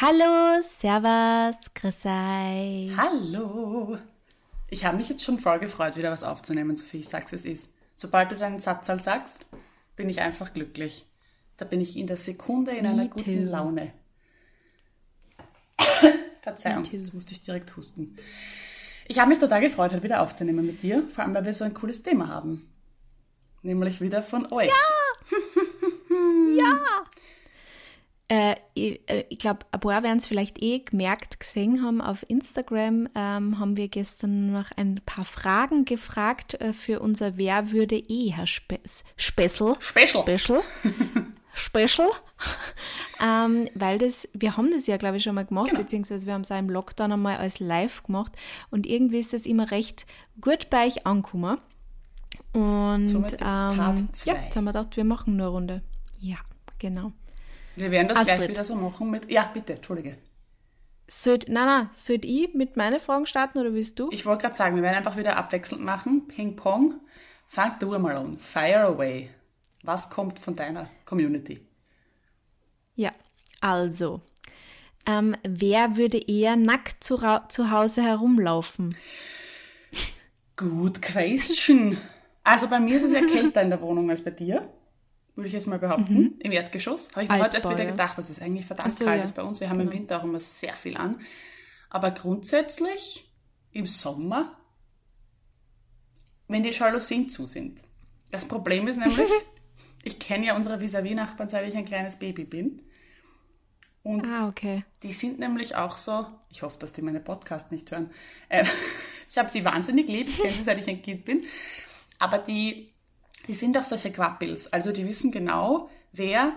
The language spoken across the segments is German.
Hallo, Servus, grüß euch. Hallo. Ich habe mich jetzt schon voll gefreut, wieder was aufzunehmen, Sophie. Ich sag's, es ist. Sobald du deinen Satzzahl sagst, bin ich einfach glücklich. Da bin ich in der Sekunde in Me einer too. guten Laune. Verzeihung, jetzt musste ich direkt husten. Ich habe mich total gefreut, heute wieder aufzunehmen mit dir, vor allem weil wir so ein cooles Thema haben. Nämlich wieder von euch. Äh, ich äh, ich glaube, ein paar werden es vielleicht eh gemerkt gesehen haben auf Instagram, ähm, haben wir gestern noch ein paar Fragen gefragt äh, für unser Wer würde eher Spe Special. Special. Special. Special. ähm, weil das, wir haben das ja, glaube ich, schon mal gemacht, Genau. beziehungsweise wir haben es auch im Lockdown einmal als Live gemacht und irgendwie ist das immer recht gut bei euch angekommen. Und ähm, ja, jetzt haben wir gedacht, wir machen nur eine Runde. Ja, genau. Wir werden das gleich Astrid. wieder so machen mit. Ja, bitte, Entschuldige. Sollt, nein, nein, sollt ich mit meinen Fragen starten oder willst du? Ich wollte gerade sagen, wir werden einfach wieder abwechselnd machen. Ping-Pong. Fang du mal an. Fire away. Was kommt von deiner Community? Ja, also. Ähm, wer würde eher nackt zu, zu Hause herumlaufen? Good question. Also bei mir ist es ja kälter in der Wohnung als bei dir. Würde ich jetzt mal behaupten. Im Erdgeschoss. Habe ich mir heute erst wieder ja. gedacht, dass es eigentlich verdammt so, kalt ja. ist bei uns. Wir haben im Winter auch immer sehr viel an. Aber grundsätzlich im Sommer, wenn die Jalousien zu sind. Das Problem ist nämlich, ich kenne ja unsere Vis-a-vis-Nachbarn, seit ich ein kleines Baby bin. Und Ah, okay. die sind nämlich auch so, ich hoffe, dass die meine Podcast nicht hören. Äh, ich habe sie wahnsinnig lieb, ich kenne sie, seit ich ein Kind bin. Aber die, die sind auch solche Quappels. Also die wissen genau, wer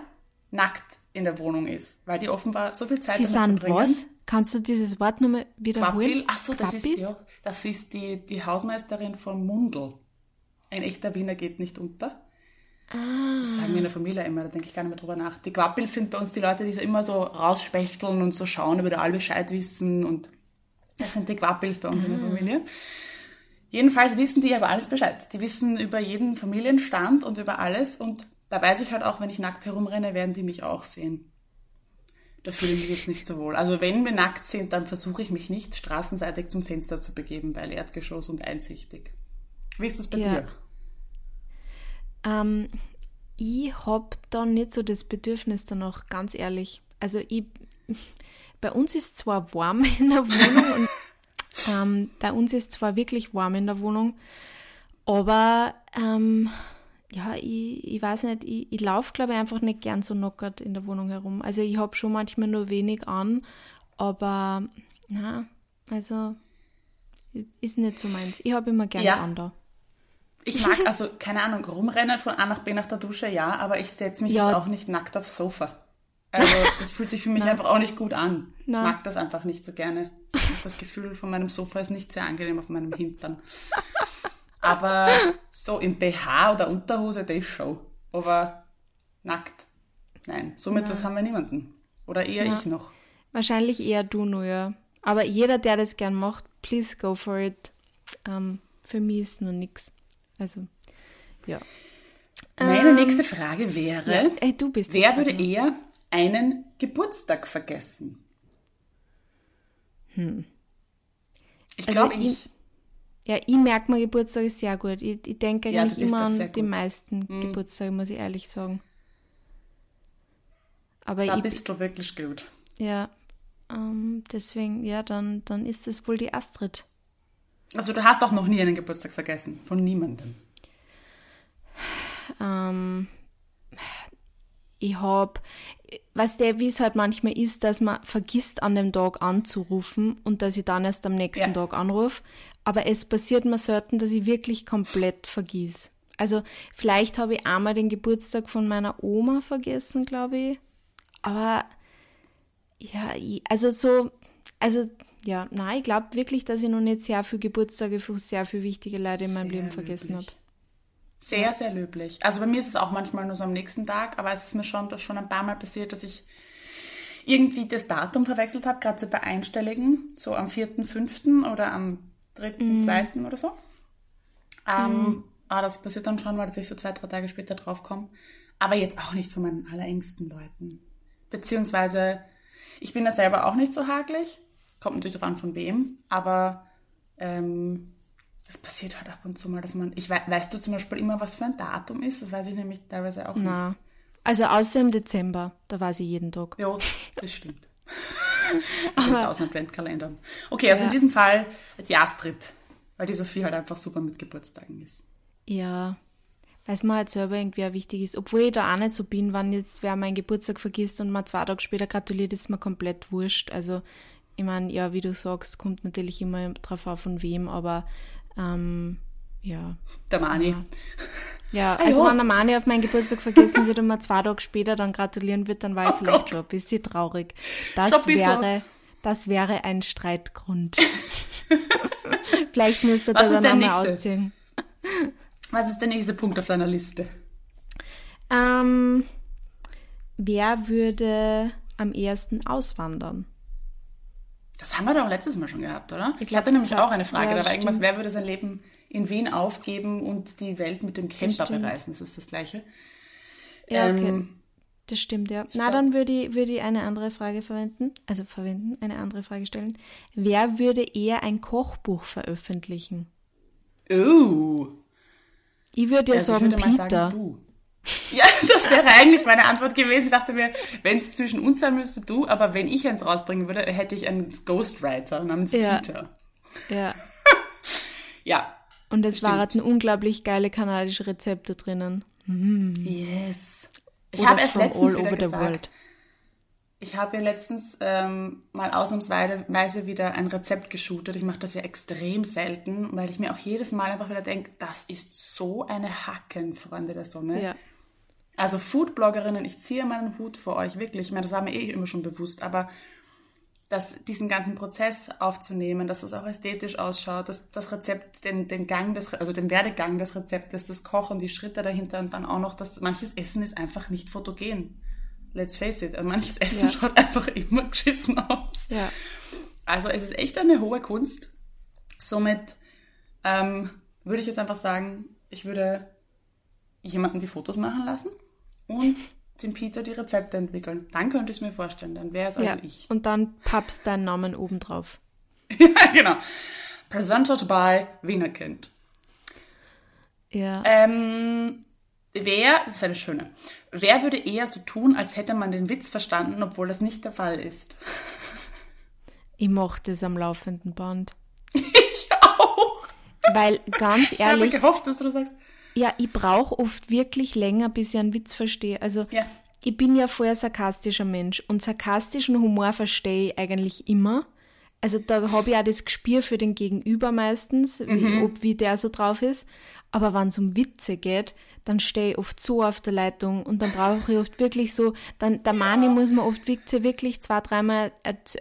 nackt in der Wohnung ist, weil die offenbar so viel Zeit Sie damit sind verbringen. was? Kannst du dieses Wort nochmal wiederholen? Quappel, ach so, das Quappis? ist, ja, das ist die, die Hausmeisterin von Mundl. Ein echter Wiener geht nicht unter. Das sagen wir in der Familie immer, da denke ich gar nicht mehr drüber nach. Die Quappels sind bei uns die Leute, die so immer so rausspechteln und so schauen, über alle Bescheid wissen und das sind die Quappels bei uns in der Familie. Jedenfalls wissen die aber alles Bescheid. Die wissen über jeden Familienstand und über alles und da weiß ich halt auch, wenn ich nackt herumrenne, werden die mich auch sehen. Da fühle ich mich jetzt nicht so wohl. Also wenn wir nackt sind, dann versuche ich mich nicht straßenseitig zum Fenster zu begeben, weil Erdgeschoss und einsichtig. Wie ist das bei Ja. dir? Ähm, ich hab da nicht so das Bedürfnis danach, ganz ehrlich. Also ich, bei uns ist zwar warm in der Wohnung und ähm, bei uns ist zwar wirklich warm in der Wohnung, aber ähm, ja, ich, ich weiß nicht, ich, ich laufe glaube ich einfach nicht gern so knockert in der Wohnung herum. Also ich habe schon manchmal nur wenig an, aber na, also ist nicht so meins. Ich habe immer gern Ja. an da. Ich mag also, keine Ahnung, rumrennen von A nach B nach der Dusche, ja, aber ich setze mich Ja. jetzt auch nicht nackt aufs Sofa. Also das fühlt sich für mich einfach auch nicht gut an. Ich Na. mag das einfach nicht so gerne. Das Gefühl von meinem Sofa ist nicht sehr angenehm auf meinem Hintern. Aber so im BH oder Unterhose, das schon. Aber nackt, nein. Somit was haben wir niemanden. Oder eher Na. ich noch. Wahrscheinlich eher du nur, ja. Aber jeder, der das gern macht, please go for it. Ähm, für mich ist nur nix. Also, ja. Meine nächste Frage wäre, ja. Ey, du bist wer würde eher einen Geburtstag vergessen? Ich Also glaube, ich- ich. Ja, ich merke mir Geburtstag ist sehr gut. Ich, ich denke Ja, eigentlich bist immer an die meisten Geburtstage, muss ich ehrlich sagen. Aber Da ich, bist du wirklich gut. ja, ähm, deswegen, ja, dann, dann ist es wohl die Astrid. Also du hast auch noch nie einen Geburtstag vergessen. Von niemandem. Ähm, ich hab, was der, wie es halt manchmal ist, dass man vergisst, an dem Tag anzurufen und dass ich dann erst am nächsten Ja. Tag anrufe. Aber es passiert mir selten, dass ich wirklich komplett vergiss. Also vielleicht habe ich einmal den Geburtstag von meiner Oma vergessen, glaube ich. Aber ja, ich, also so, also ja, nein, ich glaube wirklich, dass ich noch nicht sehr viele Geburtstage für sehr viele wichtige Leute in meinem Sehr Leben vergessen habe. Sehr, sehr löblich. Also bei mir ist es auch manchmal nur so am nächsten Tag, aber es ist mir schon, schon ein paar Mal passiert, dass ich irgendwie das Datum verwechselt habe, gerade so bei Einstelligen, so am 4.5. oder am 3.2. oder so. Ähm, Aber das passiert dann schon mal, dass ich so zwei, drei Tage später draufkomme. Aber jetzt auch nicht von meinen allerengsten Leuten. Beziehungsweise, Ich bin da selber auch nicht so hagelig. Kommt natürlich dran von wem, aber ähm, das passiert halt ab und zu mal, dass man. Ich weiß, weißt du zum Beispiel immer, was für ein Datum ist? Das weiß ich nämlich teilweise auch Na. nicht. Also außer im Dezember, da weiß ich jeden Tag. Ja, das stimmt. 1000 Adventkalendern. Okay, also ja. in diesem Fall die Astrid, weil die Sophie halt einfach super mit Geburtstagen ist. Ja, es mir halt selber irgendwie auch wichtig ist. Obwohl ich da auch nicht so bin, wenn jetzt wer meinen Geburtstag vergisst und mal zwei Tage später gratuliert, ist mir komplett wurscht. Also, ich meine, ja, wie du sagst, kommt natürlich immer drauf auf von wem, aber ähm, ja. Der Mani. Ja, ja also wenn der Mani auf meinen Geburtstag vergessen wird und mir zwei Tage später dann gratulieren wird, dann war ich oh vielleicht Gott. schon ein bisschen traurig. Das wäre, das wäre ein Streitgrund. vielleicht müsste er dann einmal ausziehen. Was ist der nächste Punkt auf deiner Liste? Ähm, wer würde am ersten auswandern? Haben wir doch letztes Mal schon gehabt, oder? Ich, ich hatte nämlich auch eine Frage. Ja, da war irgendwas, wer würde sein Leben in Wien aufgeben und die Welt mit dem Camper bereisen? Das ist das Gleiche. Ja, okay. Ähm, das stimmt, ja. Na, dann würde ich, würde ich eine andere Frage verwenden. Also verwenden, eine andere Frage stellen. Wer würde eher ein Kochbuch veröffentlichen? Oh. Ich würde ja also sagen, Peter. Sagen, du. Ja, das wäre eigentlich meine Antwort gewesen. Ich dachte mir, wenn es zwischen uns sein müsste, du, aber wenn ich eins rausbringen würde, hätte ich einen Ghostwriter namens ja. Peter. Ja. ja. Und es waren unglaublich geile kanadische Rezepte drinnen. Mm. Yes. Ich habe erst letztens all over the world. Ich habe ja letztens ähm, mal ausnahmsweise wieder ein Rezept geshootet. Ich mache das ja extrem selten, weil ich mir auch jedes Mal einfach wieder denke, das ist so eine Hacken, Freunde der Sonne. Ja. Also Foodbloggerinnen, ich ziehe meinen Hut vor euch, wirklich. Ich meine, das war mir eh immer schon bewusst, aber das, diesen ganzen Prozess aufzunehmen, dass es auch ästhetisch ausschaut, dass das Rezept, den, den Gang des, also den Werdegang des Rezeptes, das Kochen, die Schritte dahinter und dann auch noch, dass manches Essen ist einfach nicht fotogen let's face it, manches Essen ja. schaut einfach immer geschissen aus. Ja. Also es ist echt eine hohe Kunst. Somit ähm, würde ich jetzt einfach sagen, ich würde jemanden die Fotos machen lassen und den Peter die Rezepte entwickeln. Dann könnte ich es mir vorstellen, dann wäre es also ja, ich. Und dann pappst deinen Namen obendrauf. ja, genau. Presented by Wienerkind. Ja. Ähm, wer, das ist eine schöne, wer würde eher so tun, als hätte man den Witz verstanden, obwohl das nicht der Fall ist? Ich mochte es am laufenden Band. ich auch. Weil ganz ehrlich. Ich habe gehofft, dass du das sagst. Ja, ich brauche oft wirklich länger, bis ich einen Witz verstehe. Also ja. ich bin ja vorher sarkastischer Mensch und sarkastischen Humor verstehe ich eigentlich immer. Also da habe ich auch das Gespür für den Gegenüber meistens, mhm. wie, ob, wie der so drauf ist. Aber wenn es um Witze geht, dann stehe ich oft so auf der Leitung und dann brauche ich oft wirklich so, dann der Mani muss man oft Witze wirklich zwei, dreimal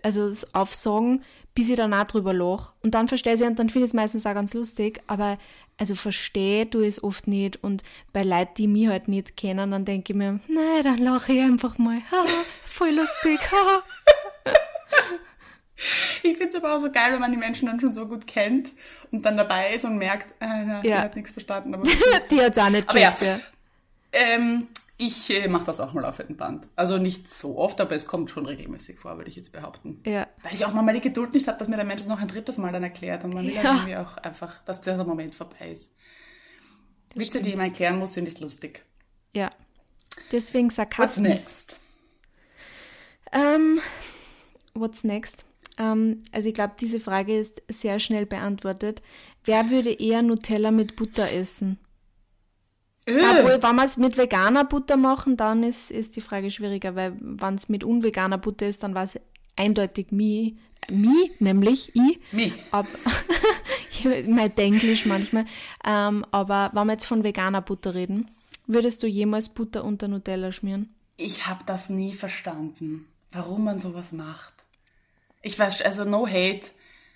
also aufsagen, bis ich dann auch drüber lache. Und dann verstehe ich sie und dann finde ich es meistens auch ganz lustig, aber also verstehe du es oft nicht und bei Leuten, die mich halt nicht kennen, dann denke ich mir, nein, dann lache ich einfach mal, ha, voll lustig, ha. Ich finde es aber auch so geil, wenn man die Menschen dann schon so gut kennt und dann dabei ist und merkt, äh, na, ja. die hat nichts verstanden. Aber die hat es auch nicht checkt, ja. ja. Ähm, ich äh, mache das auch mal auf dem Band. Also nicht so oft, aber es kommt schon regelmäßig vor, würde ich jetzt behaupten. Ja. Weil ich auch mal die Geduld nicht habe, dass mir der Mensch das noch ein drittes Mal dann erklärt und man will ja. irgendwie auch einfach, dass dieser Moment vorbei ist. Das Witze, stimmt. die man erklären muss, sind nicht lustig. Ja. Deswegen Sarkasmus. What's next? Ähm, what's next? Ähm, also ich glaube, diese Frage ist sehr schnell beantwortet. Wer würde eher Nutella mit Butter essen? Obwohl, wenn wir es mit veganer Butter machen, dann ist, ist die Frage schwieriger, weil wenn es mit unveganer Butter ist, dann war es eindeutig mi, mi, nämlich ich. Mi. Ab, mein Englisch manchmal. Ähm, aber wenn wir jetzt von veganer Butter reden, würdest du jemals Butter unter Nutella schmieren? Ich habe das nie verstanden, warum man sowas macht. Ich weiß, also no hate,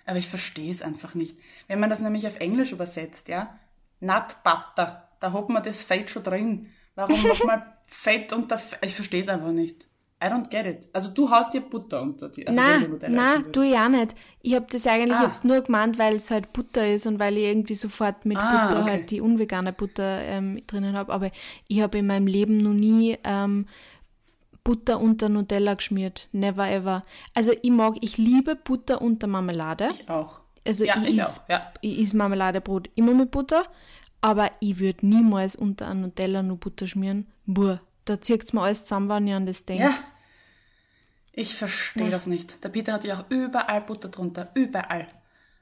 aber ich verstehe es einfach nicht. Wenn man das nämlich auf Englisch übersetzt, ja, Nut Butter, da hat man das Fett schon drin. Warum nochmal Fett unter Fett? Ich verstehe es einfach nicht. I don't get it. Also du haust dir Butter unter die. Also nein, nein, tu ich auch nicht. Ich habe das eigentlich ah. jetzt nur gemeint, weil es halt Butter ist und weil ich irgendwie sofort mit ah, Butter okay. halt die unvegane Butter ähm, drinnen habe. Aber ich habe in meinem Leben noch nie ähm, Butter unter Nutella geschmiert. Never ever. Also ich mag, ich liebe Butter unter Marmelade. Ich auch. Also Ja, ich, ich is, auch, ja. ich is Marmeladebrot immer mit Butter, aber ich würde niemals unter ein Nutella nur Butter schmieren. Buh, da zieht's mir alles zusammen, wenn ich an das denke. Ja. Ich verstehe das nicht. Der Peter hat sich auch überall Butter drunter. Überall.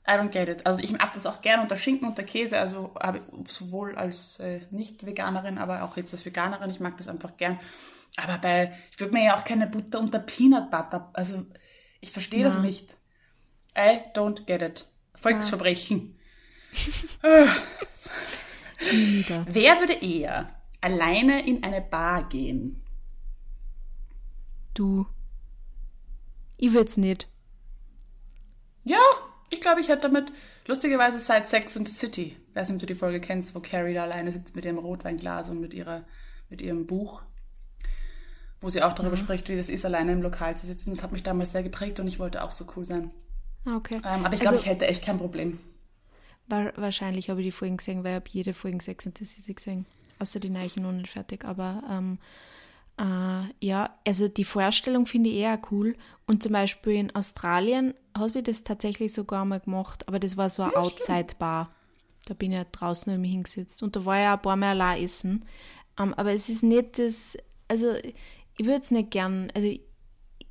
I don't get it. Also ich mag das auch gerne unter Schinken, unter Käse, also sowohl als äh, Nicht-Veganerin, aber auch jetzt als Veganerin, ich mag das einfach gern. Aber bei, ich würde mir ja auch keine Butter unter Peanut Butter, also ich verstehe das Na. nicht. I don't get it. Volksverbrechen. Wieder. Wer würde eher alleine in eine Bar gehen? Du. Ich würd's nicht. Ja, ich glaube, ich hätte damit lustigerweise seit Sex and the City, weiß nicht, ob du die Folge kennst, wo Carrie da alleine sitzt mit ihrem Rotweinglas und mit ihrer mit ihrem Buch, wo sie auch darüber spricht, wie das ist, alleine im Lokal zu sitzen. Das hat mich damals sehr geprägt und ich wollte auch so cool sein. Ah, okay. Ähm, aber ich glaube, Also- ich hätte echt kein Problem. Wa- Wahrscheinlich habe ich die Folgen gesehen, weil ich habe jede Folge Sex and the City gesehen. Außer die Neichen noch nicht fertig. Aber ähm, äh, ja, also die Vorstellung finde ich eher cool. Und zum Beispiel in Australien habe ich das tatsächlich sogar einmal gemacht, aber das war so eine Outside-Bar. Da bin ich ja draußen mich hingesetzt. Und da war ich auch ein paar Mal allein essen. Ähm, aber es ist nicht das, also ich würde es nicht gern, also ich,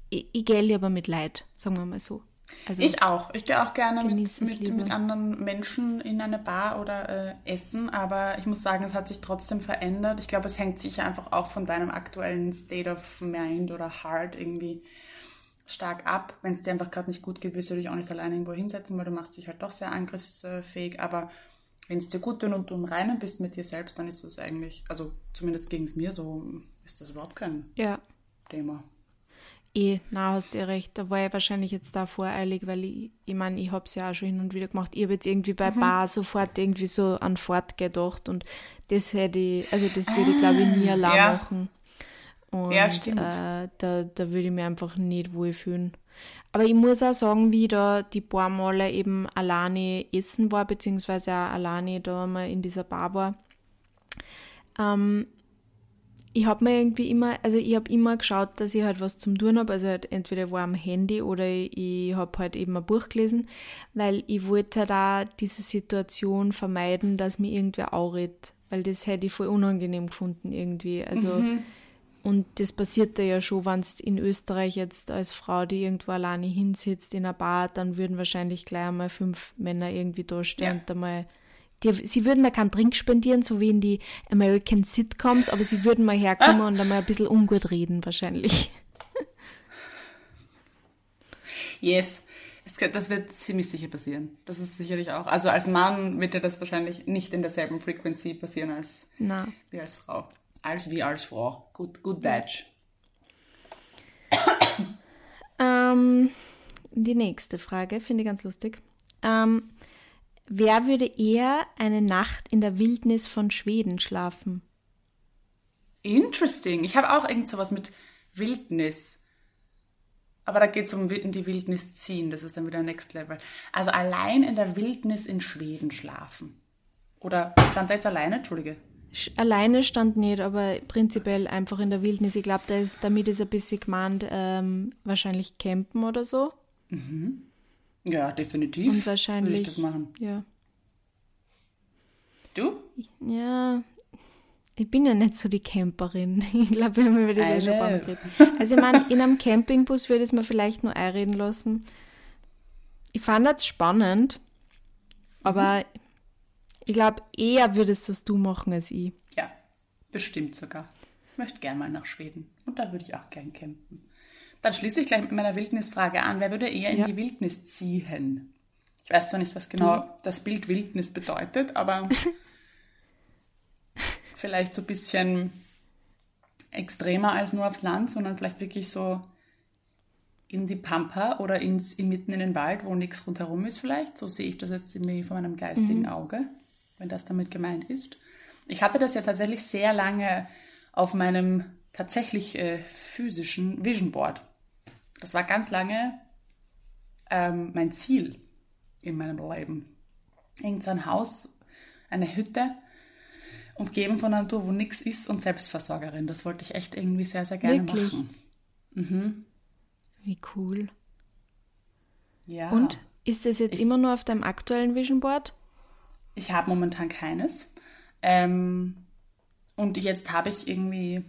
ich, ich gehe lieber mit Leid, sagen wir mal so. Also, Ich auch. Ich gehe auch gerne mit, mit, mit anderen Menschen in eine Bar oder äh, essen, aber ich muss sagen, es hat sich trotzdem verändert. Ich glaube, es hängt sicher einfach auch von deinem aktuellen State of Mind oder Heart irgendwie stark ab. Wenn es dir einfach gerade nicht gut geht, willst du dich auch nicht alleine irgendwo hinsetzen, weil du machst dich halt doch sehr angriffsfähig. Aber wenn es dir gut tut und du im Reinen bist mit dir selbst, dann ist das eigentlich, also zumindest gegen es mir so, ist das überhaupt kein ja. Thema. Eh, na, hast du recht. Da war ich wahrscheinlich jetzt da voreilig, weil ich, ich meine, ich habe es ja auch schon hin und wieder gemacht. Ich habe jetzt irgendwie bei Bar sofort irgendwie so an Fort gedacht und das hätte ich, also das würde ich glaube ich nie allein ja. machen. Und Ja, stimmt. Äh, da, da würde ich mich einfach nicht wohlfühlen. Aber ich muss auch sagen, wie ich da die paar Male eben alleine essen war, beziehungsweise auch alleine da mal in dieser Bar war. Ähm, ich habe mir irgendwie immer, also ich habe immer geschaut, dass ich halt was zum tun habe. Also halt entweder war am Handy oder ich habe halt eben ein Buch gelesen, weil ich wollte halt auch diese Situation vermeiden, dass mir irgendwer anredet, weil das hätte ich voll unangenehm gefunden irgendwie. Also und das passiert ja schon, wenn du in Österreich jetzt als Frau, die irgendwo alleine hinsitzt in einer Bar, dann würden wahrscheinlich gleich einmal fünf Männer irgendwie da stehen Ja. und einmal die, sie würden mir keinen Drink spendieren, so wie in die American Sitcoms, aber sie würden mal herkommen und einmal ein bisschen ungut reden, wahrscheinlich. Yes. Kann- Das wird ziemlich sicher passieren. Das ist sicherlich auch. Also als Mann wird dir das wahrscheinlich nicht in derselben Frequency passieren als Na, wie als Frau. Als wie als Frau. Gut, gut Deutsch. ähm, die nächste Frage finde ich ganz lustig. Ähm, wer würde eher eine Nacht in der Wildnis von Schweden schlafen? Interesting. Ich habe auch irgend sowas mit Wildnis. Aber da geht es um in die Wildnis ziehen. Das ist dann wieder Next Level. Also allein in der Wildnis in Schweden schlafen. Oder stand da jetzt alleine? Entschuldige. Sch- Alleine stand nicht, aber prinzipiell einfach in der Wildnis. Ich glaube, da ist, damit ist ein bisschen gemeint, ähm, wahrscheinlich campen oder so. Ja, definitiv. Und wahrscheinlich. Würde ich das machen. Ja. Du? Ja. Ich bin ja nicht so die Camperin. Ich glaube, wir haben über das I eh schon ein paar Mal geredet. Also, ich meine, in einem Campingbus würde ich es mir vielleicht nur einreden lassen. Ich fand das spannend, aber ich glaube, eher würdest das du machen als ich. Ja, bestimmt sogar. Ich möchte gern mal nach Schweden. Und da würde ich auch gern campen. Dann schließe ich gleich mit meiner Wildnisfrage an. Wer würde eher in Ja. die Wildnis ziehen? Ich weiß zwar nicht, was genau das Bild Wildnis bedeutet, aber vielleicht so ein bisschen extremer als nur aufs Land, sondern vielleicht wirklich so in die Pampa oder ins, in, mitten in den Wald, wo nichts rundherum ist vielleicht. So sehe ich das jetzt irgendwie von meinem geistigen Auge, wenn das damit gemeint ist. Ich hatte das ja tatsächlich sehr lange auf meinem tatsächlich äh, physischen Vision Board. Das war ganz lange ähm, mein Ziel in meinem Leben. Irgend so ein Haus, eine Hütte, umgeben von einer Natur, wo nichts ist und Selbstversorgerin. Das wollte ich echt irgendwie sehr, sehr gerne Wirklich? machen. Mhm. Wie cool. Ja. Und ist es jetzt immer nur auf deinem aktuellen Vision Board? Ich habe momentan keines. Ähm, und jetzt habe ich irgendwie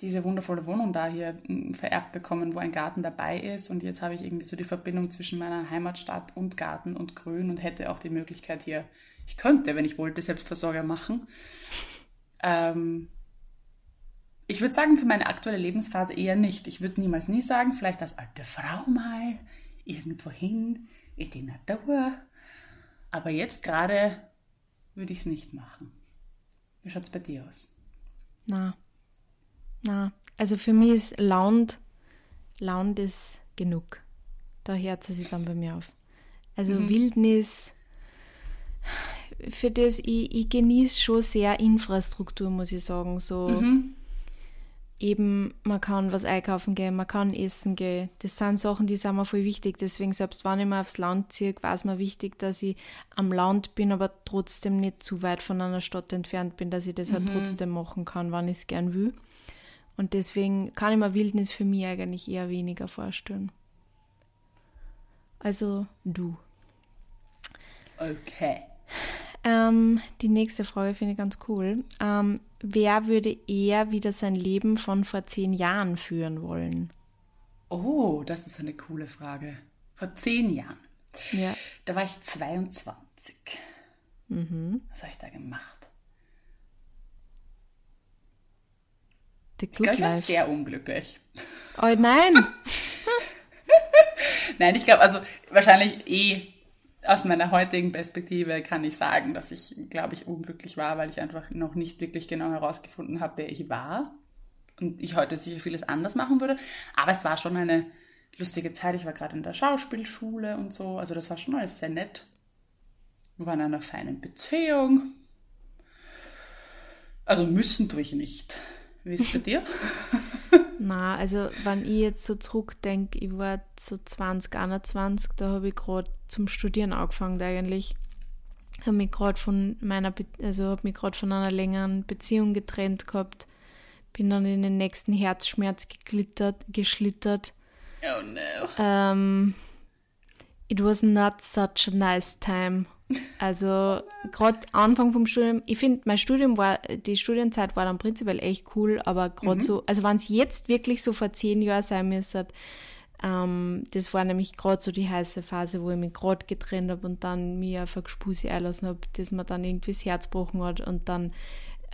diese wundervolle Wohnung da hier mm, vererbt bekommen, wo ein Garten dabei ist. Und jetzt habe ich irgendwie so die Verbindung zwischen meiner Heimatstadt und Garten und Grün und hätte auch die Möglichkeit hier, ich könnte, wenn ich wollte, Selbstversorger machen. Ähm, ich würde sagen, für meine aktuelle Lebensphase eher nicht. Ich würde niemals nie sagen, vielleicht als alte Frau mal irgendwo hin in die Natur. Aber jetzt gerade würde ich es nicht machen. Wie schaut es bei dir aus? Na, na, also für mich ist Land, Land ist genug. Da hört sie sich dann bei mir auf. Also mhm. Wildnis, für das, ich, ich genieße schon sehr Infrastruktur, muss ich sagen. So mhm. eben, man kann was einkaufen gehen, man kann essen gehen. Das sind Sachen, die sind mir voll wichtig. Deswegen, selbst wenn ich mal aufs Land ziehe, war es mir wichtig, dass ich am Land bin, aber trotzdem nicht zu weit von einer Stadt entfernt bin, dass ich das mhm. halt trotzdem machen kann, wann ich es gern will. Und deswegen kann ich mir Wildnis für mich eigentlich eher weniger vorstellen. Also du. Okay. Ähm, die nächste Frage finde ich ganz cool. Ähm, wer würde eher wieder sein Leben von vor zehn Jahren führen wollen? Oh, das ist eine coole Frage. Vor zehn Jahren. Ja. Da war ich 22. Mhm. Was habe ich da gemacht? The Good ich glaube, ich war sehr unglücklich. Oh nein! nein, ich glaube, also wahrscheinlich eh aus meiner heutigen Perspektive kann ich sagen, dass ich, glaube ich, unglücklich war, weil ich einfach noch nicht wirklich genau herausgefunden habe, wer ich war. Und ich heute sicher vieles anders machen würde. Aber es war schon eine lustige Zeit. Ich war gerade in der Schauspielschule und so. Also das war schon alles sehr nett. Wir waren in einer feinen Beziehung. Also müssen tue ich nicht. Wie ist es bei dir? Na, also wenn ich jetzt so zurückdenke, ich war so 20, 21, da habe ich gerade zum Studieren angefangen eigentlich. Habe mich gerade von meiner, Be also habe mich gerade von einer längeren Beziehung getrennt gehabt. Bin dann in den nächsten Herzschmerz geglittert, geschlittert. Oh no. Ähm, it was not such a nice time. Also gerade Anfang vom Studium, ich finde, mein Studium war, die Studienzeit war dann prinzipiell echt cool, aber gerade mhm. so, also wenn es jetzt wirklich so vor zehn Jahren sein müsste, ähm, das war nämlich gerade so die heiße Phase, wo ich mich gerade getrennt habe und dann mir auf eine Gespuse einlassen habe, dass mir dann irgendwie das Herz gebrochen hat und dann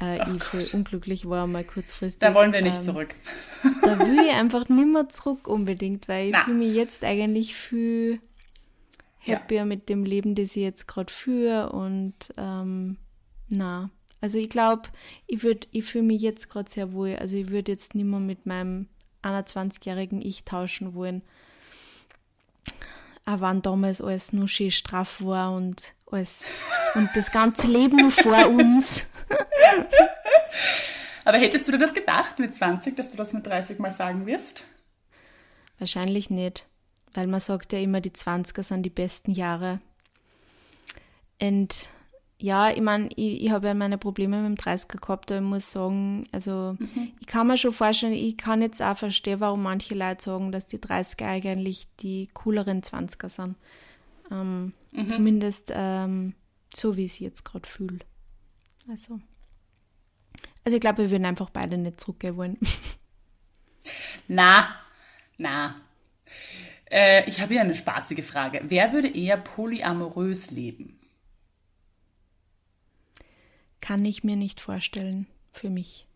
äh, ich voll unglücklich war, mal kurzfristig. Da wollen wir nicht ähm, zurück. da will ich einfach nicht mehr zurück unbedingt, weil ich fühle mich jetzt eigentlich viel happier ja. mit dem Leben, das ich jetzt gerade führe und ähm, na, also ich glaube, ich würde, ich fühle mich jetzt gerade sehr wohl. Also ich würde jetzt nicht mehr mit meinem 21-jährigen Ich tauschen wollen. Auch wenn damals alles nur schön straff war und alles und das ganze Leben nur vor uns. Aber hättest du dir das gedacht mit 20, dass du das mit 30 mal sagen wirst? Wahrscheinlich nicht weil man sagt ja immer, die 20er sind die besten Jahre. Und ja, ich meine, ich, ich habe ja meine Probleme mit dem 30er gehabt, aber ich muss sagen, also mhm. ich kann mir schon vorstellen, ich kann jetzt auch verstehen, warum manche Leute sagen, dass die 30er eigentlich die cooleren 20er sind. Ähm, mhm. Zumindest ähm, so, wie ich es jetzt gerade fühle. Also. Also ich glaube, wir würden einfach beide nicht zurückgehen wollen. Na, na, äh, ich habe hier eine spaßige Frage. Wer würde eher polyamorös leben? Kann ich mir nicht vorstellen, für mich.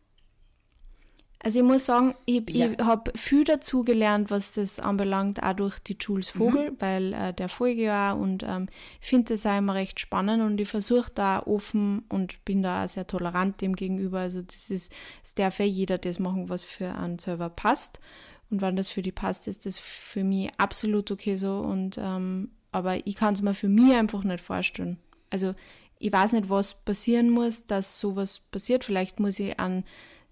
Also ich muss sagen, ich, ja. ich habe viel dazu gelernt, was das anbelangt, auch durch die Jules Vogel, mhm. weil äh, der folge ja und ähm, ich finde das auch immer recht spannend und ich versuche da offen und bin da auch sehr tolerant dem gegenüber. Also das ist, es darf ja jeder das machen, was für einen selber passt. Und wann das für die passt, ist das für mich absolut okay so. Und ähm, aber ich kann es mir für mich einfach nicht vorstellen. Also ich weiß nicht, was passieren muss, dass sowas passiert. Vielleicht muss ich an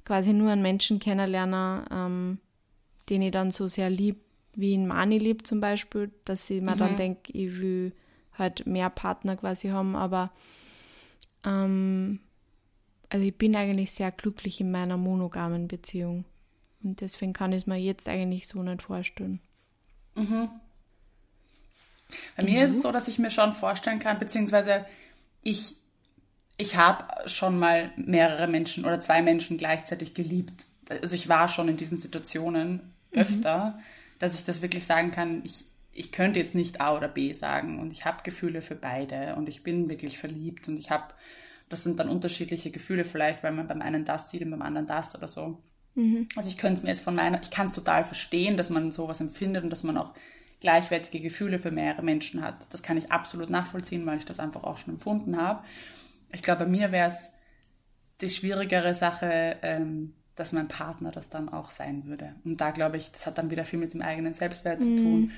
quasi nur einen Menschen kennenlernen, ähm, den ich dann so sehr lieb, wie ihn Mani liebt zum Beispiel, dass ich mir mhm. dann denke, ich will halt mehr Partner quasi haben. Aber ähm, also ich bin eigentlich sehr glücklich in meiner monogamen Beziehung. Und deswegen kann ich es mir jetzt eigentlich so nicht vorstellen. Mhm. Bei mir ist es so, dass ich mir schon vorstellen kann, beziehungsweise ich, ich habe schon mal mehrere Menschen oder zwei Menschen gleichzeitig geliebt. Also ich war schon in diesen Situationen öfter, mhm. dass ich das wirklich sagen kann, ich, ich könnte jetzt nicht A oder B sagen und ich habe Gefühle für beide und ich bin wirklich verliebt und ich habe, das sind dann unterschiedliche Gefühle vielleicht, weil man beim einen das sieht und beim anderen das oder so. Mhm. Also ich könnte es mir jetzt von meiner, ich kann es total verstehen, dass man sowas empfindet und dass man auch gleichwertige Gefühle für mehrere Menschen hat. Das kann ich absolut nachvollziehen, weil ich das einfach auch schon empfunden habe. Ich glaube, bei mir wäre es die schwierigere Sache, ähm, dass mein Partner das dann auch sein würde. Und da glaube ich, das hat dann wieder viel mit dem eigenen Selbstwert mhm. zu tun,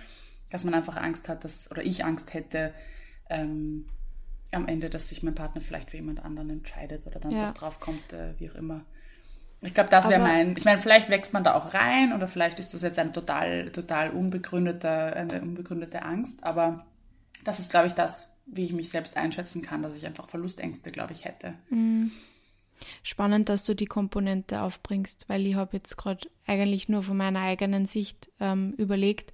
dass man einfach Angst hat, dass, oder ich Angst hätte, ähm, am Ende, dass sich mein Partner vielleicht für jemand anderen entscheidet oder dann ja. doch drauf kommt, äh, wie auch immer. Ich glaube, das wäre mein. Ich meine, vielleicht wächst man da auch rein oder vielleicht ist das jetzt ein total, total unbegründeter, eine unbegründete Angst. Aber das ist, glaube ich, das, wie ich mich selbst einschätzen kann, dass ich einfach Verlustängste, glaube ich, hätte. Mhm. Spannend, dass du die Komponente aufbringst, weil ich habe jetzt gerade eigentlich nur von meiner eigenen Sicht ähm, überlegt.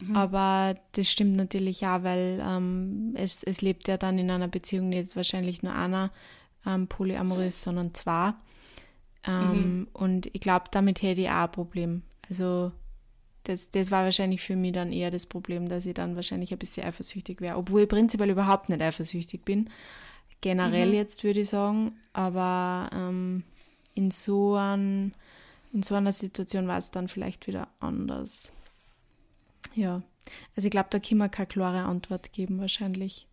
Mhm. Aber das stimmt natürlich auch, weil ähm, es, es lebt ja dann in einer Beziehung nicht wahrscheinlich nur einer ähm, polyamorös, sondern zwei. Ähm, mhm. Und ich glaube, damit hätte ich auch ein Problem. Also das, das war wahrscheinlich für mich dann eher das Problem, dass ich dann wahrscheinlich ein bisschen eifersüchtig wäre. Obwohl ich prinzipiell überhaupt nicht eifersüchtig bin. Generell mhm. jetzt würde ich sagen. Aber ähm, in, so ein, in so einer Situation war es dann vielleicht wieder anders. Ja. Also ich glaube, da kann man keine klare Antwort geben wahrscheinlich.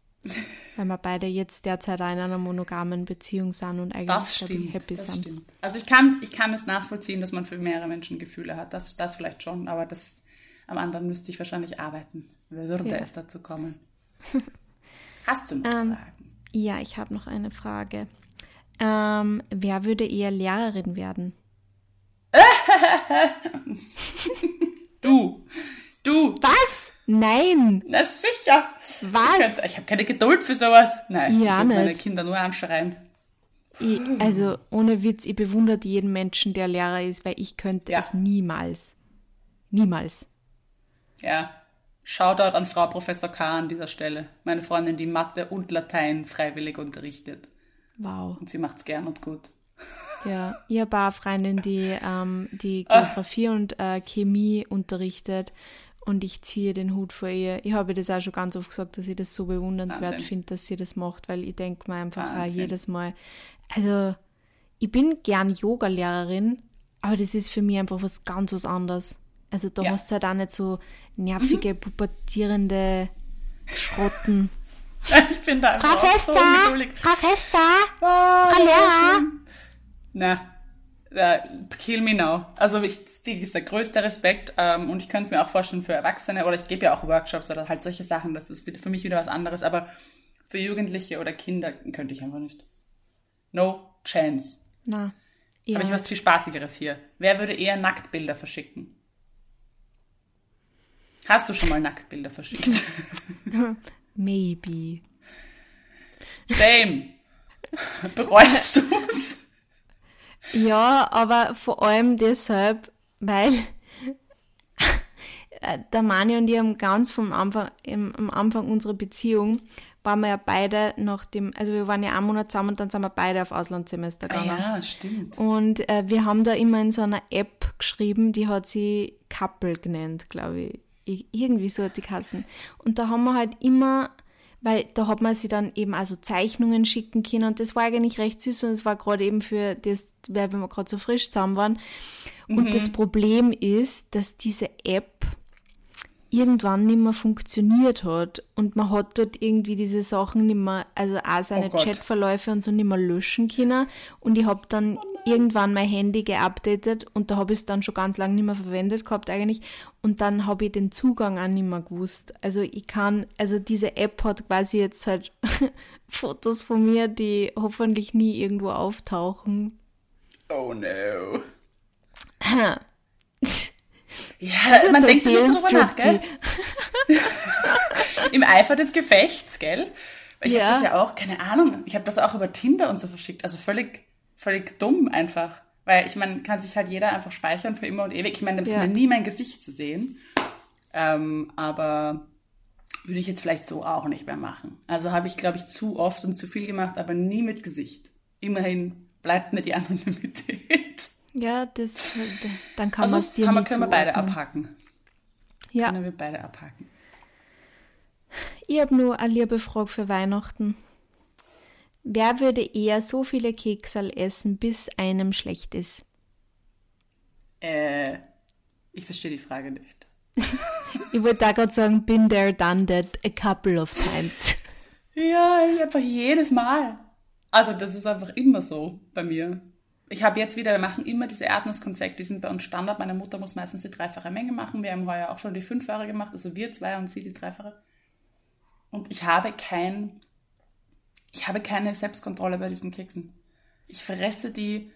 Weil wir beide jetzt derzeit in einer monogamen Beziehung sind und eigentlich stimmt, happy sind. Stimmt. Also ich kann, ich kann es nachvollziehen, dass man für mehrere Menschen Gefühle hat. Das, das vielleicht schon, aber das am anderen müsste ich wahrscheinlich arbeiten. Würde ja. es dazu kommen. Hast du noch ähm, Fragen? Ja, ich habe noch eine Frage. Ähm, wer würde eher Lehrerin werden? du. Du. Was? Nein. Na sicher. Was? Ich, ich habe keine Geduld für sowas. Nein, ja, ich nicht. meine Kinder nur anschreien. Ich, also ohne Witz, ich bewundere jeden Menschen, der Lehrer ist, weil ich könnte ja. es niemals. Niemals. Ja. Shoutout an Frau Professor K. an dieser Stelle. Meine Freundin, die Mathe und Latein freiwillig unterrichtet. Wow. Und sie macht es gern und gut. Ja, habe eine Freundin, die, ähm, die ah. Geografie ah. und äh, Chemie unterrichtet und ich ziehe den Hut vor ihr. Ich habe das auch schon ganz oft gesagt, dass ich das so bewundernswert finde, dass sie das macht, weil ich denke mir einfach auch jedes Mal, also ich bin gern Yoga-Lehrerin, aber das ist für mich einfach was ganz was anderes. Also da ja. hast du halt auch nicht so nervige, mhm. pubertierende Schrotten. ich bin da einfach Professor, so Professor, oh, Frau Lehrer. Na, uh, kill me now. Also ich, wie gesagt, größter Respekt ähm, und ich könnte es mir auch vorstellen für Erwachsene oder ich gebe ja auch Workshops oder halt solche Sachen, das ist für mich wieder was anderes, aber für Jugendliche oder Kinder könnte ich einfach nicht. No chance. Na. Ja. Habe ich was viel Spaßigeres hier. Wer würde eher Nacktbilder verschicken? Hast du schon mal Nacktbilder verschickt? Maybe. Same. Bereust du es? Ja, aber vor allem deshalb, weil der Mani und ich haben ganz vom Anfang, am Anfang unserer Beziehung, waren wir ja beide nach dem, also wir waren ja einen Monat zusammen und dann sind wir beide auf Auslandssemester gegangen. Ah ja, stimmt. Und äh, wir haben da immer in so einer App geschrieben, die hat sie Couple genannt, glaube ich. Irgendwie so hat die Kassen. Und da haben wir halt immer weil da hat man sie dann eben also Zeichnungen schicken können und das war eigentlich recht süß und es war gerade eben für das, weil wir gerade so frisch zusammen waren. Und mhm. das Problem ist, dass diese App irgendwann nicht mehr funktioniert hat und man hat dort irgendwie diese Sachen nicht mehr, also auch seine oh Chatverläufe und so nicht mehr löschen können und ich habe dann irgendwann mein Handy geupdatet und da habe ich es dann schon ganz lange nicht mehr verwendet gehabt eigentlich und dann habe ich den Zugang auch nicht mehr gewusst. Also ich kann, also diese App hat quasi jetzt halt Fotos von mir, die hoffentlich nie irgendwo auftauchen. Oh no. Ja, man denkt so nicht so drüber nach, gell? Im Eifer des Gefechts, gell? Ich ja. habe das ja auch, keine Ahnung, ich habe das auch über Tinder und so verschickt. Also völlig, völlig dumm einfach. Weil ich meine, kann sich halt jeder einfach speichern für immer und ewig. Ich meine, das Ja. ist mir nie mein Gesicht zu sehen. Ähm, aber würde ich jetzt vielleicht so auch nicht mehr machen. Also habe ich, glaube ich, zu oft und zu viel gemacht, aber nie mit Gesicht. Immerhin bleibt mir die Anonymität. Ja, das, dann kann Also man es dir haben können wir beide abhaken. Ja, Können wir beide abhaken. ich habe nur eine liebe Frage für Weihnachten. Wer würde eher so viele Keksal essen, bis einem schlecht ist? Äh, ich verstehe die Frage nicht. Ich wollte da gerade sagen, been there, done that a couple of times. Ja, ich einfach jedes Mal. Also das ist einfach immer so bei mir. Ich habe jetzt wieder, wir machen immer diese Erdnusskonfekt, die sind bei uns Standard. Meine Mutter muss meistens die dreifache Menge machen. Wir haben heuer auch schon die fünffache gemacht, also wir zwei und sie die dreifache. Und ich habe kein, ich habe keine Selbstkontrolle bei diesen Keksen. Ich fresse die,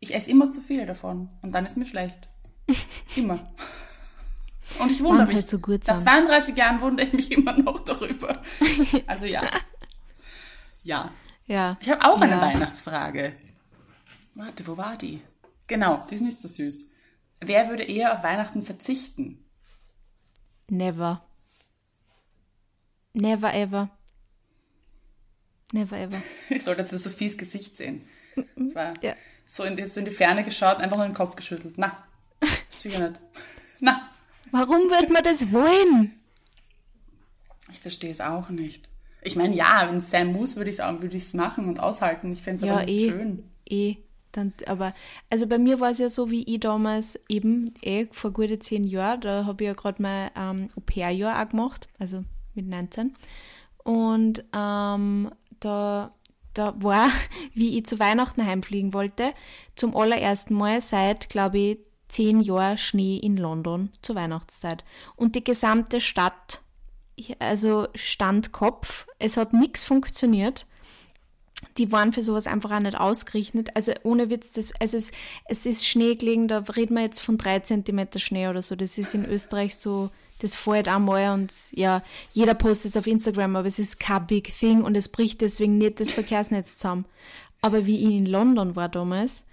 ich esse immer zu viel davon und dann ist mir schlecht. Immer. Und ich wundere mich. halt so gut Nach sind. 32 Jahren wundere ich mich immer noch darüber. Also ja. Ja. Ja. Ich habe auch eine Ja. Weihnachtsfrage. Warte, wo war die? Genau, die ist nicht so süß. Wer würde eher auf Weihnachten verzichten? Never. Never ever. Never ever. Ich sollte jetzt Sophies Gesicht sehen. Das war Ja. so, in, so in die Ferne geschaut, einfach nur den Kopf geschüttelt. Na, sicher nicht. Na, Warum wird man das wollen? ich verstehe es auch nicht. Ich meine, ja, wenn es sein muss, würde ich es ich's machen und aushalten. Ich fände es Ja, aber eh. schön. Eh. Dann, aber, also bei mir war es ja so, wie ich damals eben, eh, vor gute zehn Jahren, da habe ich ja gerade mein ähm, Au-pair-Jahr auch gemacht, also mit 19. Und ähm, da, da war, wie ich zu Weihnachten heimfliegen wollte, zum allerersten Mal seit, glaube ich, zehn Jahren Schnee in London zur Weihnachtszeit. Und die gesamte Stadt, also stand Kopf, es hat nichts funktioniert die waren für sowas einfach auch nicht ausgerichtet. Also ohne Witz, das, also es, es ist Schnee gelegen, da reden wir jetzt von drei Zentimeter Schnee oder so. Das ist in Österreich so, das fällt einmal und ja, jeder postet es auf Instagram, aber es ist kein Big Thing und es bricht deswegen nicht das Verkehrsnetz zusammen. Aber wie ich in London war damals,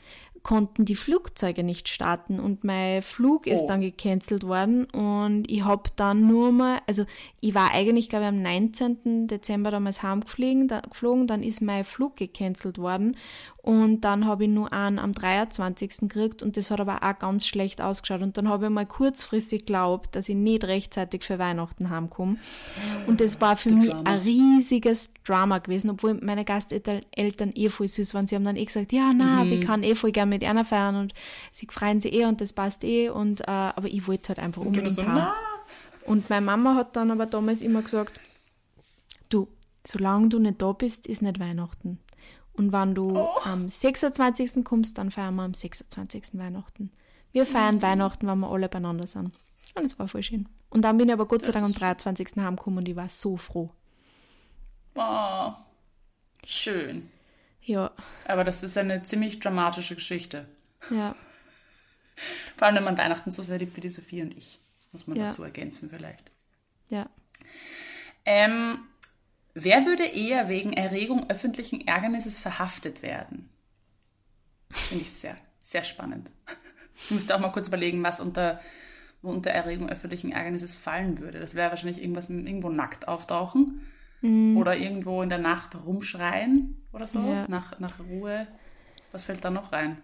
konnten die Flugzeuge nicht starten und mein Flug ist Oh. dann gecancelt worden und ich hab dann nur mal, also ich war eigentlich, glaube ich, am 19. Dezember damals heimgeflogen, da, geflogen, dann ist mein Flug gecancelt worden und dann habe ich nur einen am 23. gekriegt und das hat aber auch ganz schlecht ausgeschaut und dann habe ich mal kurzfristig geglaubt, dass ich nicht rechtzeitig für Weihnachten heimkomme und das war für Die mich Drama. ein riesiges Drama gewesen, obwohl meine Gasteltern eh voll süß waren. Sie haben dann eh gesagt, ja, na, Mhm. wir kann eh voll gern mit einer feiern und sie freuen sich eh und das passt eh und äh, aber ich wollte halt einfach Und unbedingt so, haben. Und meine Mama hat dann aber damals immer gesagt, du, solange du nicht da bist, ist nicht Weihnachten. Und wenn du Oh. am 26. kommst, dann feiern wir am 26. Weihnachten. Wir feiern Mhm. Weihnachten, wenn wir alle beieinander sind. Und das war voll schön. Und dann bin ich aber Gott sei Dank am ist schön. 23. heimgekommen und ich war so froh. oh, schön. Ja, Aber das ist eine ziemlich dramatische Geschichte. ja. Vor allem, wenn man Weihnachten so sehr liebt wie die Sophie und ich. Muss man Ja. dazu ergänzen vielleicht. Ja. Ähm, wer würde eher wegen Erregung öffentlichen Ärgernisses verhaftet werden? Finde ich sehr, sehr spannend. Ich müsste auch mal kurz überlegen, was unter, unter Erregung öffentlichen Ärgernisses fallen würde. Das wäre wahrscheinlich irgendwas mit irgendwo nackt auftauchen oder irgendwo in der Nacht rumschreien oder so, Ja. nach, nach Ruhe. Was fällt da noch rein?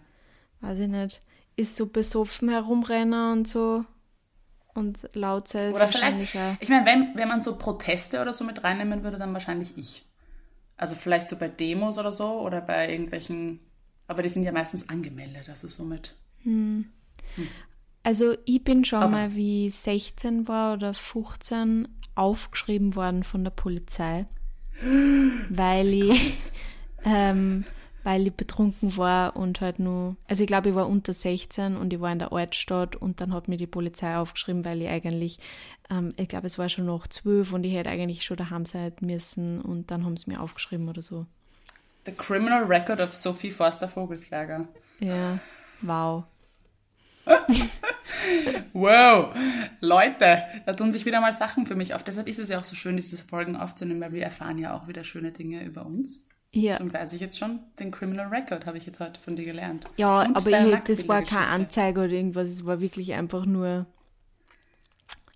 Weiß ich nicht. Ist so besoffen herumrennen und so. Und laut sei es Oder wahrscheinlich vielleicht, auch. ich meine, wenn, wenn man so Proteste oder so mit reinnehmen würde, dann wahrscheinlich ich. Also vielleicht so bei Demos oder so oder bei irgendwelchen, aber die sind ja meistens angemeldet, also somit. Also ich bin schon Aber- mal, wie ich 16 war oder 15, aufgeschrieben worden von der Polizei, weil ich, ähm, weil ich betrunken war und halt nur, also ich glaube, ich war unter 16 und ich war in der Altstadt und dann hat mir die Polizei aufgeschrieben, weil ich eigentlich, ähm, ich glaube, es war schon noch 12 und ich hätte eigentlich schon daheim sein müssen und dann haben sie mir aufgeschrieben oder so. The Criminal Record of Sophie Forster Vogelsberger. Ja, wow. Wow, Leute, da tun sich wieder mal Sachen für mich auf. Deshalb ist es ja auch so schön, diese Folgen aufzunehmen, weil wir erfahren ja auch wieder schöne Dinge über uns. Ja. Und weiß ich jetzt schon, den Criminal Record habe ich jetzt heute von dir gelernt. Ja, Und aber ich, das war keine Anzeige oder irgendwas, es war wirklich einfach nur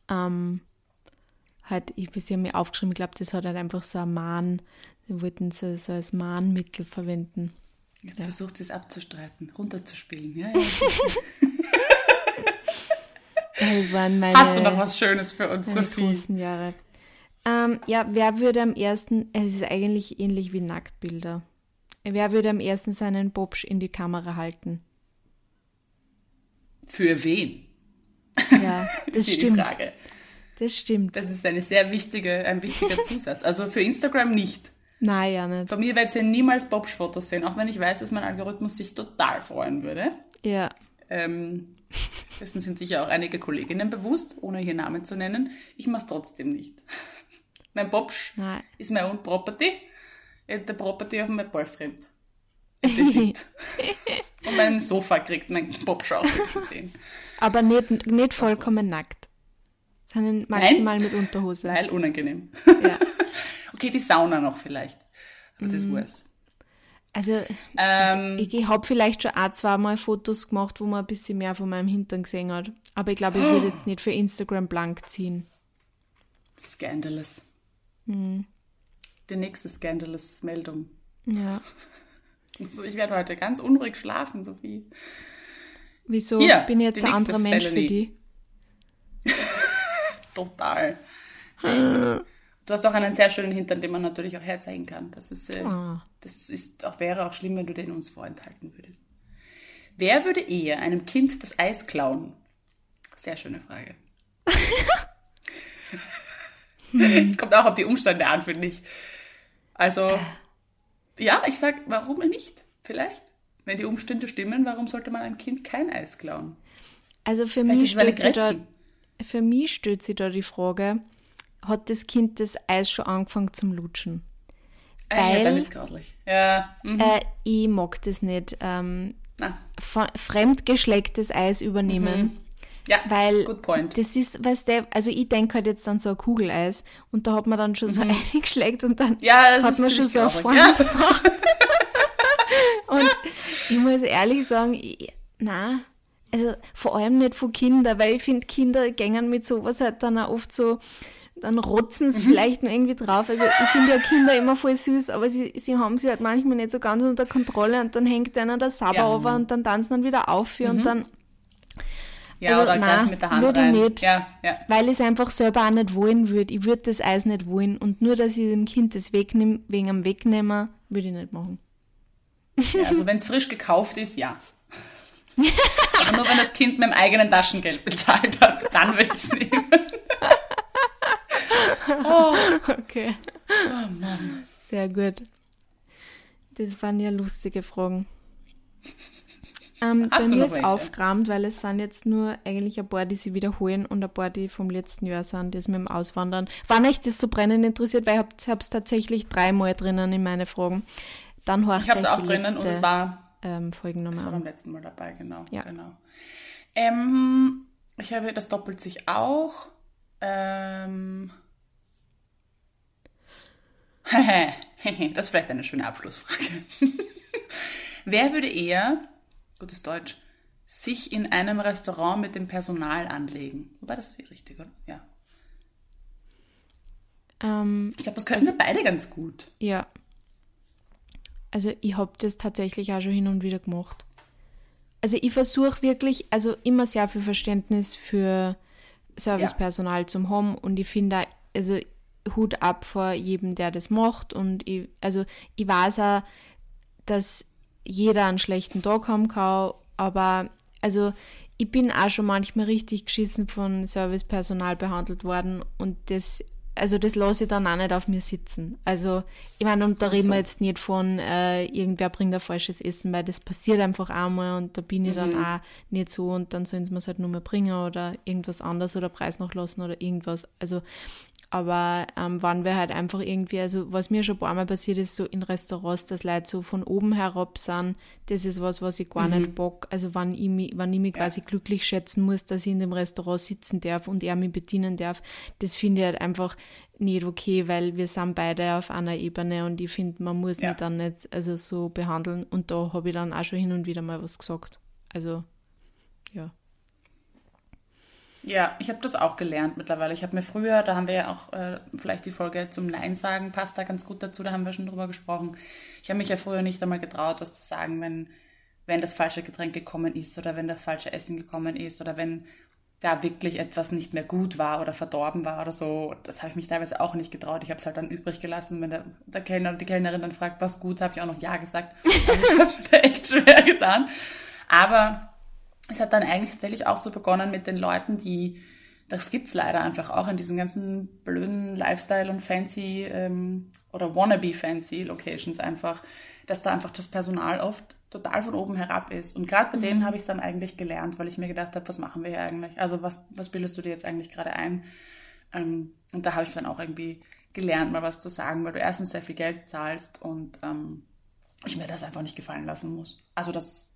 ähm, halt, ich habe mir aufgeschrieben, ich glaube, das hat halt einfach so ein Mahn, die wollten so, so als Mahnmittel verwenden. Jetzt ja. versucht sie es abzustreiten, runterzuspielen. Ja, ja. das waren meine, Hast du noch was Schönes für uns, Sophie? Jahre. Ähm, ja, wer würde am ersten, es ist eigentlich ähnlich wie Nacktbilder. Wer würde am ersten seinen Bobsch in die Kamera halten? Für wen? Ja, das stimmt. Das stimmt. Das ist eine sehr wichtige, ein wichtiger Zusatz. Also für Instagram nicht. Nein, ja nicht. Bei mir werdet ihr niemals Bobsch-Fotos sehen, auch wenn ich weiß, dass mein Algorithmus sich total freuen würde. Ja. Ähm, dessen sind sicher auch einige Kolleginnen bewusst, ohne hier Namen zu nennen. Ich mache es trotzdem nicht. Mein Bobsch Nein. ist mein own property. Der Property auf mein Boyfriend. Und mein Sofa kriegt mein Bobsch auch zu sehen. Aber nicht, nicht vollkommen nackt. Sondern maximal Nein? mit Unterhose. Weil unangenehm. Ja. okay, die Sauna noch vielleicht. Aber mm. das war's. Also, ähm, ich, ich habe vielleicht schon ein, zwei Mal Fotos gemacht, wo man ein bisschen mehr von meinem Hintern gesehen hat. Aber ich glaube, ich würde jetzt nicht für Instagram blank ziehen. Scandalous. Mhm. Die nächste Scandalous-Meldung. Ja. Also ich werde heute ganz unruhig schlafen, Sophie. Wieso? Hier, bin ich jetzt ein anderer Mensch Felony. für die? Total. du hast auch einen sehr schönen Hintern, den man natürlich auch herzeigen kann. Das ist, äh, oh. das ist auch, wäre auch schlimm, wenn du den uns vorenthalten würdest. Wer würde eher einem Kind das Eis klauen? Sehr schöne Frage. Es kommt auch auf die Umstände an, finde ich. Also, ja, ich sag, warum nicht? Vielleicht. Wenn die Umstände stimmen, warum sollte man einem Kind kein Eis klauen? Also für mich, stellt sich da, für mich stellt sich da die Frage, hat das Kind das Eis schon angefangen zum Lutschen? Weil, ja, ist grauslich. Ja. Mhm. Äh, ich mag das nicht. Ähm, fremdgeschlecktes Eis übernehmen. Mhm. Ja, weil good point. das ist, weißt du, also ich denke halt jetzt dann so ein Kugeleis und da hat man dann schon so mhm. eingeschleckt und dann ja, hat man schon so eine Form ja. und ich muss ehrlich sagen, ich, na, also vor allem nicht von Kindern, weil ich finde, Kinder gängen mit sowas halt dann auch oft so, dann rotzen sie mhm. vielleicht nur irgendwie drauf. Also ich finde ja Kinder immer voll süß, aber sie, sie haben sie halt manchmal nicht so ganz unter Kontrolle und dann hängt einer der Sabber ja. over und dann tanzen dann wieder auf für mhm. und dann ja, also, oder nein, mit der Hand würde rein. ich nicht, ja, ja. weil ich es einfach selber auch nicht wollen würde. Ich würde das Eis nicht wollen und nur, dass ich dem Kind das wegnehme, wegen am Wegnehmen, würde ich nicht machen. Ja, also wenn es frisch gekauft ist, ja. Aber nur wenn das Kind mit dem eigenen Taschengeld bezahlt hat, dann würde ich es nehmen. oh. Okay. Oh Mann. Sehr gut. Das waren ja lustige Fragen. Ähm, bei mir ist welche? aufgeräumt, weil es sind jetzt nur eigentlich ein paar, die sie wiederholen und ein paar, die vom letzten Jahr sind, das mit dem Auswandern. Wann euch das so brennend interessiert, weil ich habe es tatsächlich dreimal drinnen in meine Fragen. Dann horcht Ich habe es auch drinnen letzte, und es war, ähm, Folgennummer es war beim letzten Mal dabei, genau. Ja. genau. Ähm, ich habe, das doppelt sich auch. Ähm, das ist vielleicht eine schöne Abschlussfrage. Wer würde eher gutes Deutsch, sich in einem Restaurant mit dem Personal anlegen. Wobei, das ist eh richtig, oder? Ja. Ähm, ich glaube, das können also, wir beide ganz gut. Ja. Also ich habe das tatsächlich auch schon hin und wieder gemacht. Also ich versuche wirklich, also immer sehr viel Verständnis für Servicepersonal ja. zum haben und ich finde, also Hut ab vor jedem, der das macht und ich, also ich weiß auch, dass jeder einen schlechten Tag haben kann, aber also ich bin auch schon manchmal richtig geschissen von Servicepersonal behandelt worden und das also das lasse ich dann auch nicht auf mir sitzen. Also, ich meine, und da reden wir jetzt nicht von, äh, irgendwer bringt ein falsches Essen, weil das passiert einfach einmal und da bin ich mhm. dann auch nicht so und dann sollen sie mir es halt nur mehr bringen oder irgendwas anderes oder Preis nachlassen oder irgendwas. Also, Aber ähm, wann wir halt einfach irgendwie, also was mir schon ein paar Mal passiert ist, so in Restaurants, dass Leute so von oben herab sind, das ist was, was ich gar mhm. nicht bock. Also wenn ich mich, wenn ich mich ja. quasi glücklich schätzen muss, dass ich in dem Restaurant sitzen darf und er mich bedienen darf, das finde ich halt einfach nicht okay, weil wir sind beide auf einer Ebene und ich finde, man muss ja. mich dann nicht also so behandeln. Und da habe ich dann auch schon hin und wieder mal was gesagt. Also, ja. Ja, ich habe das auch gelernt mittlerweile. Ich habe mir früher, da haben wir ja auch äh, vielleicht die Folge zum Nein sagen, passt da ganz gut dazu, da haben wir schon drüber gesprochen. Ich habe mich ja früher nicht einmal getraut, das zu sagen, wenn, wenn das falsche Getränk gekommen ist oder wenn das falsche Essen gekommen ist oder wenn da wirklich etwas nicht mehr gut war oder verdorben war oder so. Das habe ich mich teilweise auch nicht getraut. Ich habe es halt dann übrig gelassen. Wenn der, der Kellner oder die Kellnerin dann fragt, was gut, habe ich auch noch Ja gesagt. Also ich echt schwer getan. Aber es hat dann eigentlich tatsächlich auch so begonnen mit den Leuten, die, das gibt's leider einfach auch in diesen ganzen blöden Lifestyle und fancy ähm, oder wannabe fancy Locations einfach, dass da einfach das Personal oft total von oben herab ist. Und gerade bei mhm. denen habe ich es dann eigentlich gelernt, weil ich mir gedacht habe, was machen wir hier eigentlich? Also was, was bildest du dir jetzt eigentlich gerade ein? Ähm, und da habe ich dann auch irgendwie gelernt, mal was zu sagen, weil du erstens sehr viel Geld zahlst und ähm, ich mir das einfach nicht gefallen lassen muss. Also das,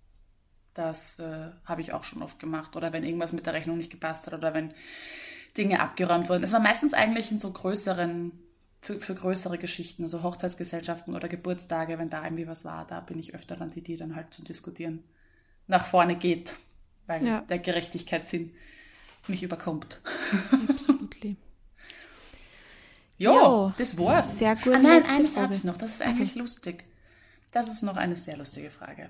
das äh, habe ich auch schon oft gemacht. Oder wenn irgendwas mit der Rechnung nicht gepasst hat oder wenn Dinge abgeräumt wurden. Es war meistens eigentlich in so größeren für, für größere Geschichten, also Hochzeitsgesellschaften oder Geburtstage, wenn da irgendwie was war, da bin ich öfter dann die, die dann halt zum Diskutieren nach vorne geht, weil ja. der Gerechtigkeitssinn mich überkommt. Absolut. ja, das war's. Sehr gut. Ah, nein, eins habe ich noch, das ist eigentlich also. lustig. Das ist noch eine sehr lustige Frage,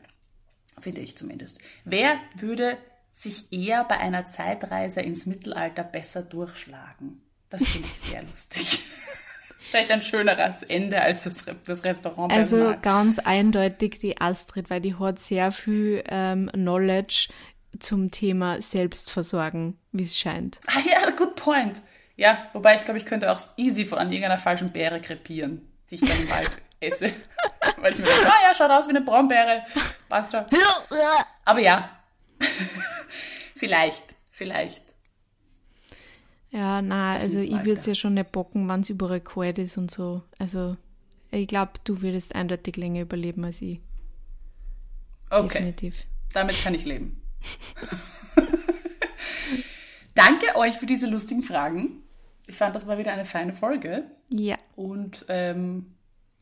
finde ich zumindest. Wer würde sich eher bei einer Zeitreise ins Mittelalter besser durchschlagen? Das finde ich sehr lustig. Vielleicht ein schöneres Ende als das, das Restaurant. Also ganz eindeutig die Astrid, weil die hat sehr viel ähm, Knowledge zum Thema Selbstversorgen, wie es scheint. Ah ja, good point. Ja, wobei ich glaube, ich könnte auch easy von an irgendeiner falschen Beere krepieren, die ich dann im Wald esse. Weil ich mir denke, ah ja, schaut aus wie eine Braunbeere. Passt schon. Aber ja. vielleicht, vielleicht. Ja, na, also ich würde es ja schon nicht bocken, wenn es überall kalt ist und so. Also ich glaube, du würdest eindeutig länger überleben als ich. Okay. Definitiv. Damit kann ich leben. Danke euch für diese lustigen Fragen. Ich fand, das war wieder eine feine Folge. Ja. Und ähm,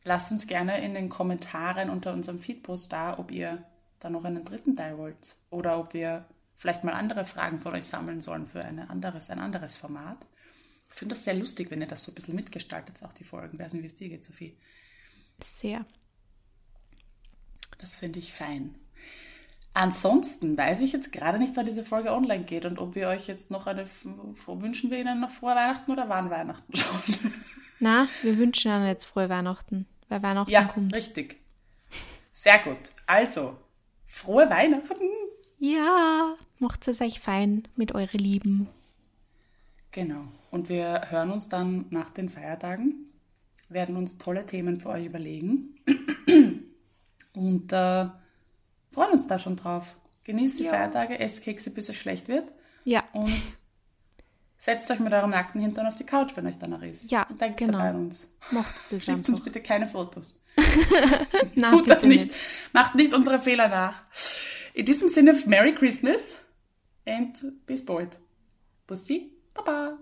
lasst uns gerne in den Kommentaren unter unserem Feedpost da, ob ihr da noch einen dritten Teil wollt. Oder ob wir vielleicht mal andere Fragen von euch sammeln sollen für eine anderes, ein anderes Format. Ich finde das sehr lustig, wenn ihr das so ein bisschen mitgestaltet, auch die Folgen. Weiß nicht, wie es dir geht, Sophie. Sehr. Das finde ich fein. Ansonsten weiß ich jetzt gerade nicht, wann diese Folge online geht und ob wir euch jetzt noch eine, wünschen wir Ihnen noch frohe Weihnachten oder waren Weihnachten schon? Na, wir wünschen Ihnen jetzt frohe Weihnachten, weil Weihnachten ja, kommt. Richtig. Sehr gut. Also, frohe Weihnachten. Ja, macht es euch fein mit euren Lieben. Genau. Und wir hören uns dann nach den Feiertagen, werden uns tolle Themen für euch überlegen und äh, freuen uns da schon drauf. Genießt die ja. Feiertage, esst Kekse, bis es schlecht wird. Ja. Und setzt euch mit eurem nackten Hintern auf die Couch, wenn euch danach ist. Ja, und denkt genau. an uns. Macht es Schickt uns bitte keine Fotos. Nein, Tut das nicht. nicht. Macht nicht unsere Fehler nach. In diesem Sinne, Merry Christmas and bis bald. Bussi, Baba.